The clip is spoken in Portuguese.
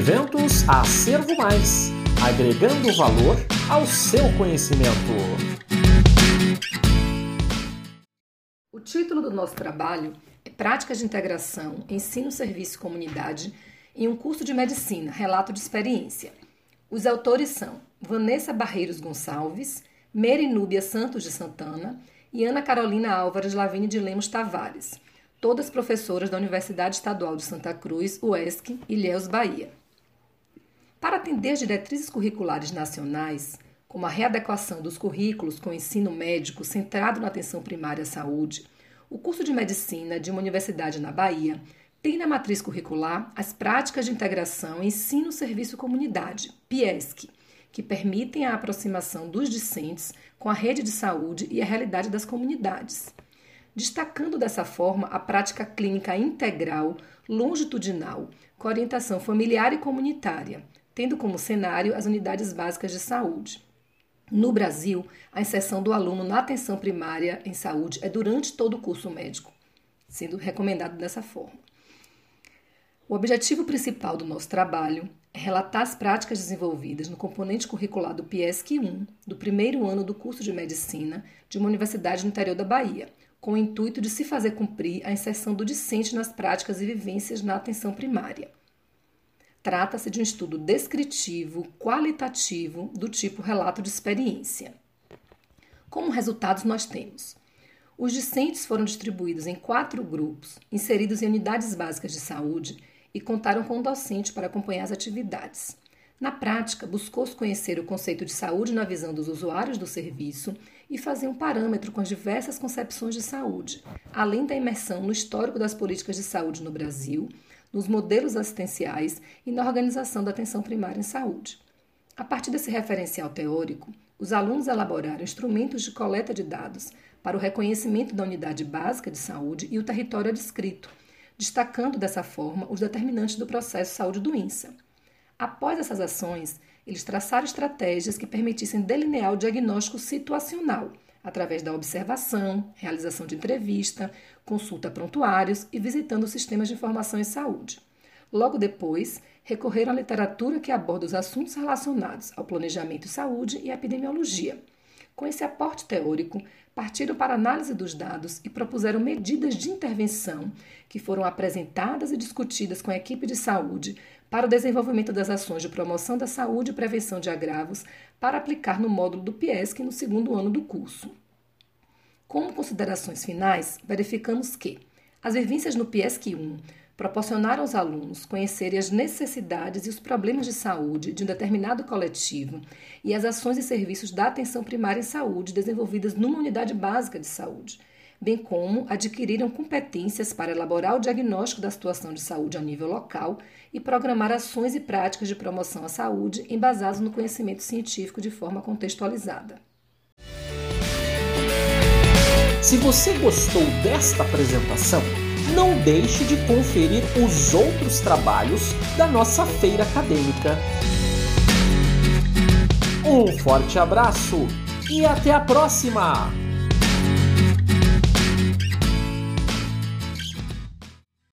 Eventos Acervo Mais agregando valor ao seu conhecimento. O título do nosso trabalho é Práticas de Integração, Ensino, Serviço e Comunidade em um curso de medicina, relato de experiência. Os autores são Vanessa Barreiros Gonçalves, Mary Núbia Santos de Santana e Ana Carolina Álvares Lavigne de Lemos Tavares, todas professoras da Universidade Estadual de Santa Cruz, UESC, Ilhéus, Bahia. Para atender diretrizes curriculares nacionais, como a readequação dos currículos com o ensino médico centrado na atenção primária à saúde, o curso de medicina de uma universidade na Bahia tem na matriz curricular as práticas de integração ensino-serviço-comunidade, PIESC, que permitem a aproximação dos discentes com a rede de saúde e a realidade das comunidades. Destacando dessa forma a prática clínica integral, longitudinal, com orientação familiar e comunitária, tendo como cenário as unidades básicas de saúde. No Brasil, a inserção do aluno na atenção primária em saúde é durante todo o curso médico, sendo recomendado dessa forma. O objetivo principal do nosso trabalho é relatar as práticas desenvolvidas no componente curricular do PIESC 1, do primeiro ano do curso de medicina de uma universidade no interior da Bahia, com o intuito de se fazer cumprir a inserção do discente nas práticas e vivências na atenção primária. Trata-se de um estudo descritivo, qualitativo, do tipo relato de experiência. Como resultados, nós temos: os discentes foram distribuídos em quatro grupos, inseridos em unidades básicas de saúde e contaram com um docente para acompanhar as atividades. Na prática, buscou-se conhecer o conceito de saúde na visão dos usuários do serviço e fazer um parâmetro com as diversas concepções de saúde, além da imersão no histórico das políticas de saúde no Brasil nos modelos assistenciais e na organização da atenção primária em saúde. A partir desse referencial teórico, os alunos elaboraram instrumentos de coleta de dados para o reconhecimento da unidade básica de saúde e o território adscrito, destacando dessa forma os determinantes do processo saúde-doença. Após essas ações, eles traçaram estratégias que permitissem delinear o diagnóstico situacional, através da observação, realização de entrevista, consulta a prontuários e visitando sistemas de informação em saúde. Logo depois, recorreram à literatura que aborda os assuntos relacionados ao planejamento de saúde e epidemiologia. Com esse aporte teórico, partiram para análise dos dados e propuseram medidas de intervenção que foram apresentadas e discutidas com a equipe de saúde para o desenvolvimento das ações de promoção da saúde e prevenção de agravos para aplicar no módulo do PIESC no segundo ano do curso. Como considerações finais, verificamos que as vivências no PIESC 1 proporcionaram aos alunos conhecerem as necessidades e os problemas de saúde de um determinado coletivo e as ações e serviços da atenção primária em saúde desenvolvidas numa unidade básica de saúde, bem como adquiriram competências para elaborar o diagnóstico da situação de saúde a nível local e programar ações e práticas de promoção à saúde embasadas no conhecimento científico de forma contextualizada. Se você gostou desta apresentação, não deixe de conferir os outros trabalhos da nossa feira acadêmica. Um forte abraço e até a próxima!